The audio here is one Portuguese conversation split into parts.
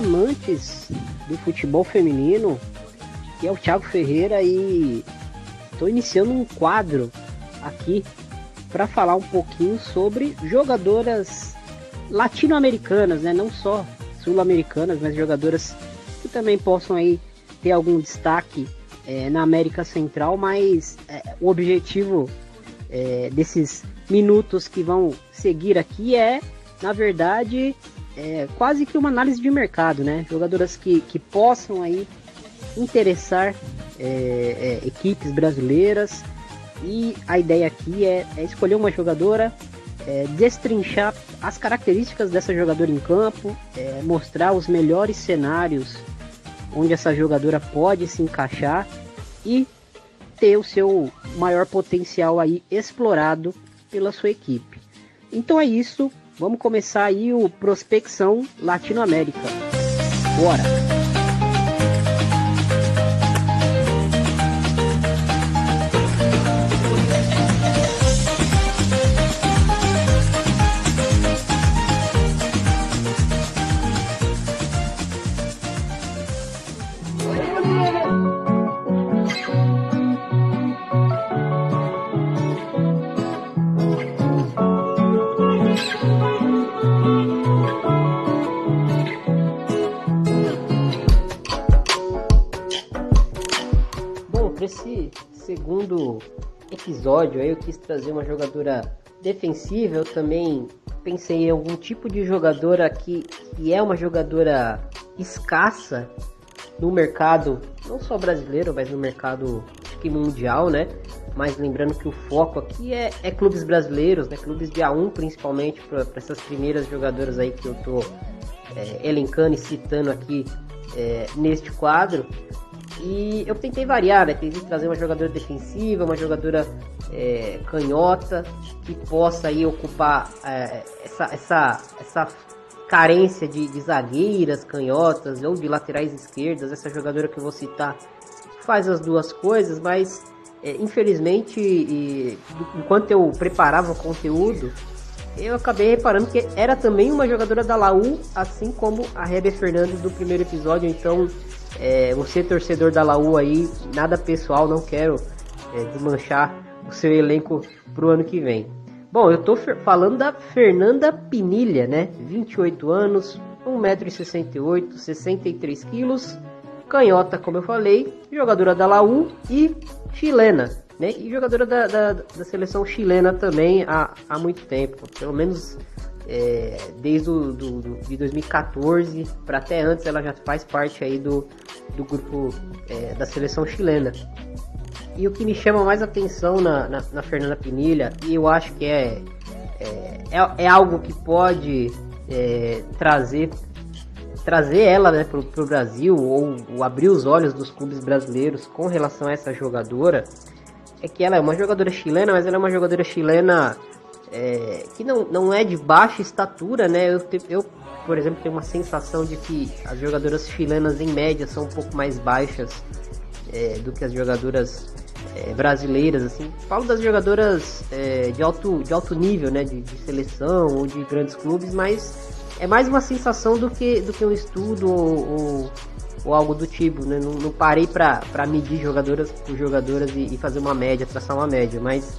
amantes do futebol feminino, que é o Thiago Ferreira e estou iniciando um quadro aqui para falar um pouquinho sobre jogadoras latino-americanas, né? Não só sul-americanas, mas jogadoras que também possam aí ter algum destaque é, na América Central, mas é, o objetivo é, desses minutos que vão seguir aqui é, na verdade, é, quase que uma análise de mercado, né? Jogadoras que, que possam aí interessar é, é, equipes brasileiras e a ideia aqui é, é escolher uma jogadora, é, destrinchar as características dessa jogadora em campo, é, mostrar os melhores cenários onde essa jogadora pode se encaixar e ter o seu maior potencial aí explorado pela sua equipe. Então é isso, vamos começar aí o Prospecção Latinoamérica. Bora! Segundo episódio, aí eu quis trazer uma jogadora defensiva. Eu também pensei em algum tipo de jogadora que, que é uma jogadora escassa no mercado, não só brasileiro, mas no mercado que mundial, né? Mas lembrando que o foco aqui é, é clubes brasileiros, né? Clubes de A1 principalmente, para essas primeiras jogadoras aí que eu tô é, elencando e citando aqui é, neste quadro. E eu tentei variar, né? Tentei trazer uma jogadora defensiva, uma jogadora é, canhota, que possa aí ocupar é, essa, essa, essa carência de, de, zagueiras, canhotas ou de laterais esquerdas. Essa jogadora que eu vou citar faz as duas coisas, mas é, infelizmente, e, enquanto eu preparava o conteúdo, eu acabei reparando que era também uma jogadora da Laú, assim como a Hebe Fernandes do primeiro episódio, então é, você, torcedor da Laú aí, nada pessoal, não quero é, desmanchar o seu elenco pro ano que vem. Bom, eu tô falando da Fernanda Pinilha, né? 28 anos, 1,68m, 63kg, canhota, como eu falei, jogadora da Laú e chilena, né? E jogadora da, da, da seleção chilena também há, há muito tempo, pelo menos é, desde do, do, de 2014 para até antes ela já faz parte aí do, do grupo é, da seleção chilena. E o que me chama mais atenção na, na, na Fernanda Pinilha, e eu acho que é, é, é, é algo que pode é, trazer trazer ela né, para o Brasil ou, ou, abrir os olhos dos clubes brasileiros com relação a essa jogadora é que ela é uma jogadora chilena, mas ela é uma jogadora chilena é, que não, não é de baixa estatura, né? Eu, eu, por exemplo, tenho uma sensação de que as jogadoras chilenas, em média, são um pouco mais baixas é, do que as jogadoras é, brasileiras, assim. Falo das jogadoras é, de, alto, de alto nível, né? De, de, seleção ou de grandes clubes, mas é mais uma sensação do que, do que um estudo ou, ou, ou algo do tipo, né? Não, não parei para medir jogadoras por jogadoras e, e fazer uma média, traçar uma média, mas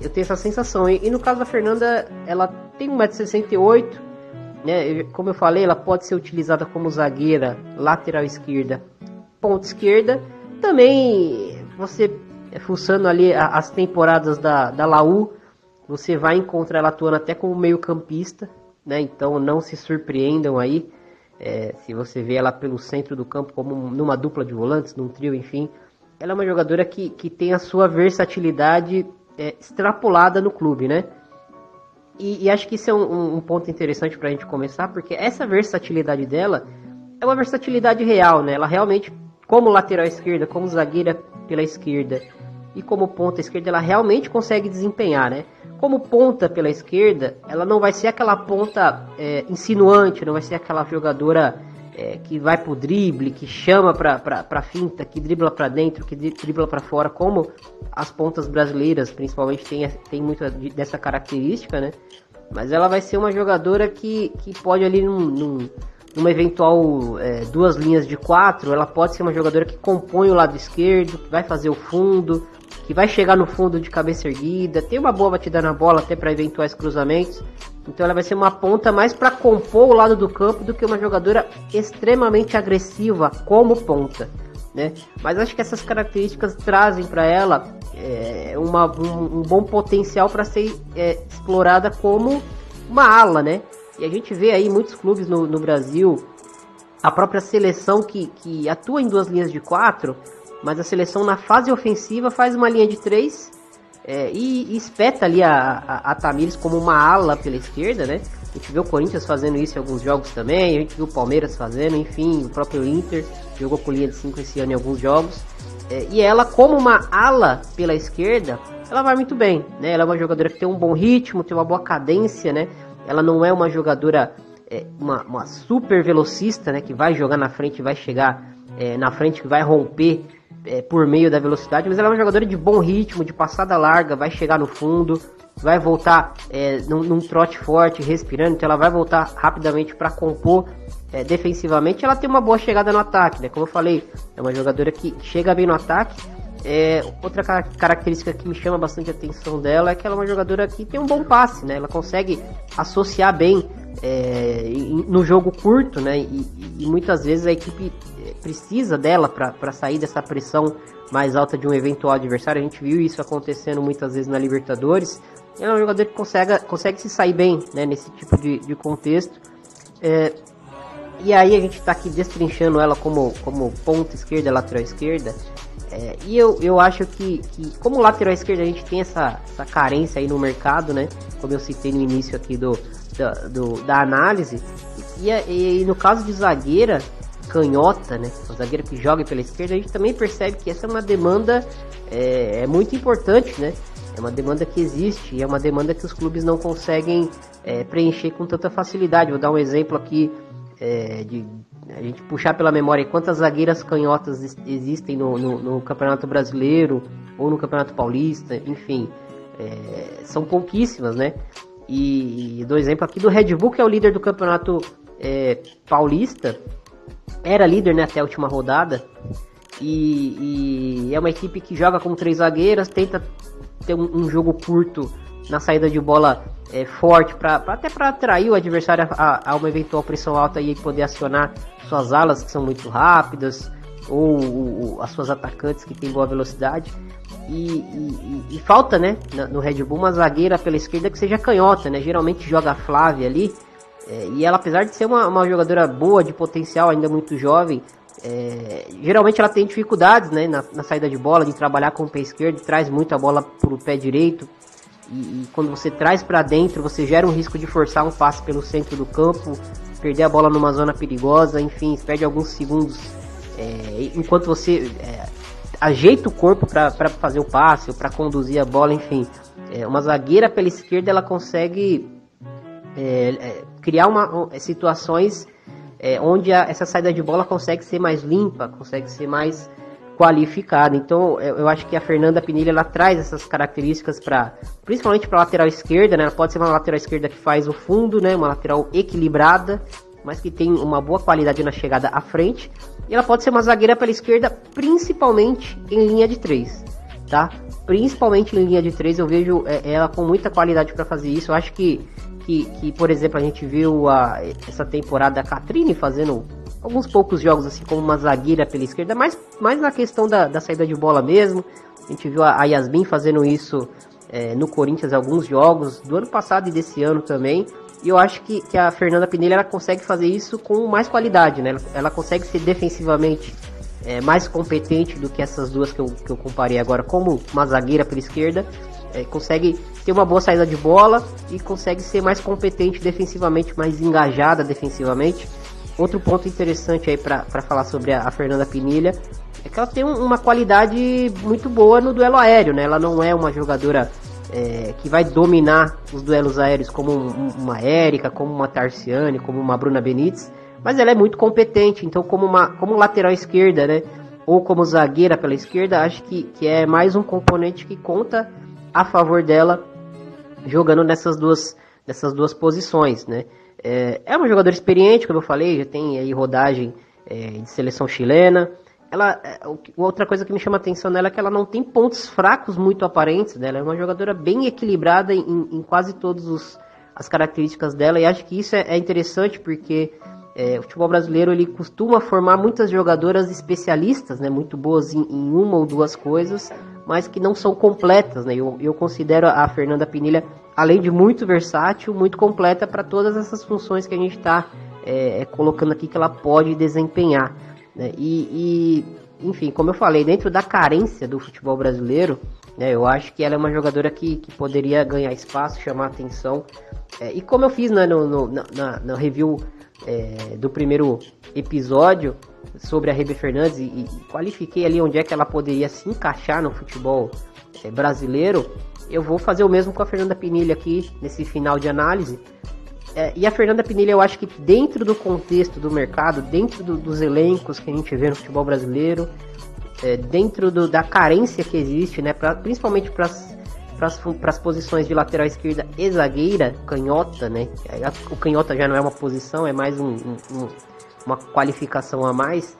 eu tenho essa sensação. E, e no caso da Fernanda, ela tem 1,68m, né? Como eu falei, ela pode ser utilizada como zagueira, lateral esquerda, ponta esquerda. Também você é, fuçando ali as temporadas da, da Laú, você vai encontrar ela atuando até como meio campista, né? Então não se surpreendam aí é, se você vê ela pelo centro do campo como numa dupla de volantes, num trio, enfim. Ela é uma jogadora que, que tem a sua versatilidade é, extrapolada no clube, né? E, e acho que isso é um, um ponto interessante para a gente começar, porque essa versatilidade dela é uma versatilidade real, né? Ela realmente, como lateral esquerda, como zagueira pela esquerda e como ponta esquerda, ela realmente consegue desempenhar, né? Como ponta pela esquerda, ela não vai ser aquela ponta é, insinuante, não vai ser aquela jogadora é, que vai pro drible, que chama pra, pra, pra finta, que dribla para dentro, que dribla para fora, como as pontas brasileiras principalmente tem, tem muito dessa característica, né? Mas ela vai ser uma jogadora que, que pode ali num, num, numa eventual é, duas linhas de quatro, ela pode ser uma jogadora que compõe o lado esquerdo, que vai fazer o fundo, que vai chegar no fundo de cabeça erguida, tem uma boa batida na bola até para eventuais cruzamentos. Então ela vai ser uma ponta mais para compor o lado do campo do que uma jogadora extremamente agressiva como ponta. Né? Mas acho que essas características trazem para ela é, uma, um, um, bom potencial para ser é, explorada como uma ala, né? E a gente vê aí muitos clubes no, no Brasil, a própria seleção que, que atua em duas linhas de quatro, mas a seleção na fase ofensiva faz uma linha de três é, e, espeta ali a, a, a Tamires como uma ala pela esquerda, né? A gente viu o Corinthians fazendo isso em alguns jogos também, a gente viu o Palmeiras fazendo, enfim, o próprio Inter jogou com linha de 5 esse ano em alguns jogos. É, e ela, como uma ala pela esquerda, ela vai muito bem, né? Ela é uma jogadora que tem um bom ritmo, tem uma boa cadência, né? Ela não é uma jogadora, é, uma, uma, super velocista, né? Que vai jogar na frente, vai chegar é, na frente, que vai romper é, por meio da velocidade, mas ela é uma jogadora de bom ritmo, de passada larga, vai chegar no fundo, vai voltar é, num, num, trote forte, respirando, então ela vai voltar rapidamente para compor é, defensivamente. Ela tem uma boa chegada no ataque, né? Como eu falei, é uma jogadora que chega bem no ataque. É, outra característica que me chama bastante a atenção dela é que ela é uma jogadora que tem um bom passe, né? Ela consegue associar bem é, no jogo curto, né? E, e, muitas vezes a equipe precisa dela para sair dessa pressão mais alta de um eventual adversário. A gente viu isso acontecendo muitas vezes na Libertadores. É um jogador que consegue, consegue se sair bem né, nesse tipo de, de contexto. É, e aí a gente está aqui destrinchando ela como, como ponta esquerda, lateral esquerda. É, e eu, eu acho que, que, como lateral esquerda, a gente tem essa, essa carência aí no mercado, né? Como eu citei no início aqui do, da, do, da análise. E, e, e, no caso de zagueira, canhota, né? O zagueiro que joga pela esquerda, a gente também percebe que essa é uma demanda é, é muito importante, né? É uma demanda que existe e é uma demanda que os clubes não conseguem é, preencher com tanta facilidade. Vou dar um exemplo aqui é, de a gente puxar pela memória quantas zagueiras canhotas existem no, no, no Campeonato Brasileiro ou no Campeonato Paulista, enfim, é, são pouquíssimas, né? E, e do exemplo aqui do Red Bull, que é o líder do Campeonato é, Paulista, era líder né, até a última rodada, e, e, é uma equipe que joga com três zagueiras, tenta ter um, um jogo curto na saída de bola é, forte, pra, pra até para atrair o adversário a, a, uma eventual pressão alta e poder acionar suas alas que são muito rápidas ou, ou as suas atacantes que têm boa velocidade. E, e, e, falta, né, no Red Bull uma zagueira pela esquerda que seja canhota, né? Geralmente joga a Flávia ali. É, e ela, apesar de ser uma, uma jogadora boa, de potencial, ainda muito jovem, é, geralmente ela tem dificuldades né, na, na, saída de bola, de trabalhar com o pé esquerdo, traz muito a bola para o pé direito. E, e quando você traz para dentro, você gera um risco de forçar um passe pelo centro do campo, perder a bola numa zona perigosa, enfim, perde alguns segundos é, enquanto você é, ajeita o corpo para fazer o passe ou para conduzir a bola, enfim. É, uma zagueira pela esquerda ela consegue é, é, criar uma, situações é, onde a, essa saída de bola consegue ser mais limpa, consegue ser mais qualificada. Então, eu, eu acho que a Fernanda Pinilha ela traz essas características para, principalmente para lateral esquerda, né? Ela pode ser uma lateral esquerda que faz o fundo, né? Uma lateral equilibrada, mas que tem uma boa qualidade na chegada à frente. E ela pode ser uma zagueira pela esquerda, principalmente em linha de três, tá? Principalmente em linha de três, eu vejo é, ela com muita qualidade para fazer isso. Eu acho que, que, que, por exemplo, a gente viu a, essa temporada a Catrine fazendo alguns poucos jogos assim como uma zagueira pela esquerda, mas mais na questão da, da saída de bola mesmo. A gente viu a, a Yasmin fazendo isso é, no Corinthians alguns jogos do ano passado e desse ano também. E eu acho que, que a Fernanda Pinelli ela consegue fazer isso com mais qualidade, né? Ela, ela consegue ser defensivamente é, mais competente do que essas duas que eu, que eu comparei agora, como uma zagueira pela esquerda. É, consegue ter uma boa saída de bola e consegue ser mais competente defensivamente, mais engajada defensivamente. Outro ponto interessante aí para falar sobre a, a, Fernanda Pinilha é que ela tem um, uma qualidade muito boa no duelo aéreo, né? Ela não é uma jogadora é, que vai dominar os duelos aéreos como um, uma Érica, como uma Tarciane, como uma Bruna Benítez, mas ela é muito competente, então como, uma, como lateral esquerda, né? Ou como zagueira pela esquerda, acho que, que é mais um componente que conta a favor dela jogando nessas duas, nessas duas posições, né? É, é uma jogadora experiente, como eu falei, já tem aí rodagem é, de seleção chilena. Ela, é, outra coisa que me chama atenção nela é que ela não tem pontos fracos muito aparentes. Né? Ela é uma jogadora bem equilibrada em, em quase todas as características dela. E acho que isso é, é interessante porque é, o futebol brasileiro ele costuma formar muitas jogadoras especialistas, né? muito boas em, em uma ou duas coisas, mas que não são completas. Né? Eu, eu considero a Fernanda Pinilha além de muito versátil, muito completa para todas essas funções que a gente está é, é, colocando aqui que ela pode desempenhar. Né? E, e, enfim, como eu falei, dentro da carência do futebol brasileiro, né, eu acho que ela é uma jogadora que, que poderia ganhar espaço, chamar atenção. É, e como eu fiz né, no, no, na, na review é, do primeiro episódio sobre a Rebe Fernandes e, qualifiquei ali onde é que ela poderia se encaixar no futebol é, brasileiro, eu vou fazer o mesmo com a Fernanda Pinilha aqui nesse final de análise. É, e a Fernanda Pinilha, eu acho que dentro do contexto do mercado, dentro do, dos elencos que a gente vê no futebol brasileiro, é, dentro do, da carência que existe, né, pra, principalmente para as posições de lateral esquerda e zagueira, canhota, né? O canhota já não é uma posição, é mais um, um, uma qualificação a mais.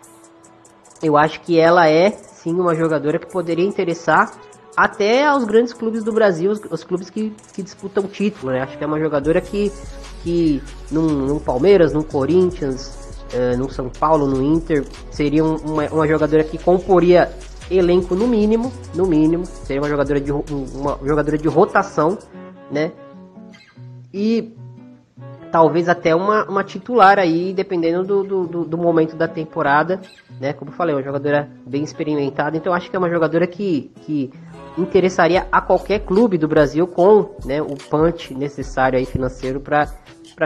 Eu acho que ela é sim uma jogadora que poderia interessar até aos grandes clubes do Brasil, os, os clubes que, que disputam título, né? Acho que é uma jogadora que, que num, num Palmeiras, num Corinthians, uh, São Paulo, no Inter, seria uma, uma jogadora que comporia elenco no mínimo, no mínimo, seria uma jogadora de, uma jogadora de rotação, né? E talvez até uma, uma titular aí, dependendo do, do, do, momento da temporada, né? Como eu falei, uma jogadora bem experimentada, então acho que é uma jogadora que, que interessaria a qualquer clube do Brasil com né, o punch necessário aí financeiro para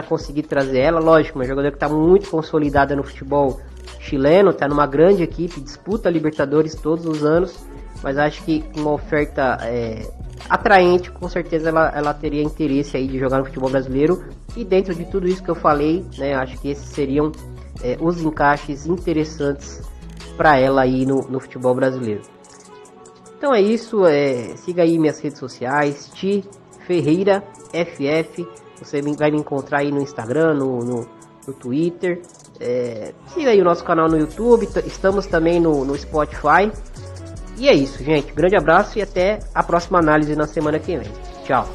conseguir trazer ela. Lógico, uma jogadora que está muito consolidada no futebol chileno, está numa grande equipe, disputa Libertadores todos os anos, mas acho que uma oferta é, atraente, com certeza ela, ela teria interesse aí de jogar no futebol brasileiro. E dentro de tudo isso que eu falei, né, acho que esses seriam é, os encaixes interessantes para ela aí no, no futebol brasileiro. Então é isso, é, siga aí minhas redes sociais, Ti Ferreira FF. Você vai me encontrar aí no Instagram, no, no, no Twitter. É, siga aí o nosso canal no YouTube, estamos também no, no Spotify. E é isso, gente. Grande abraço e até a próxima análise na semana que vem. Tchau.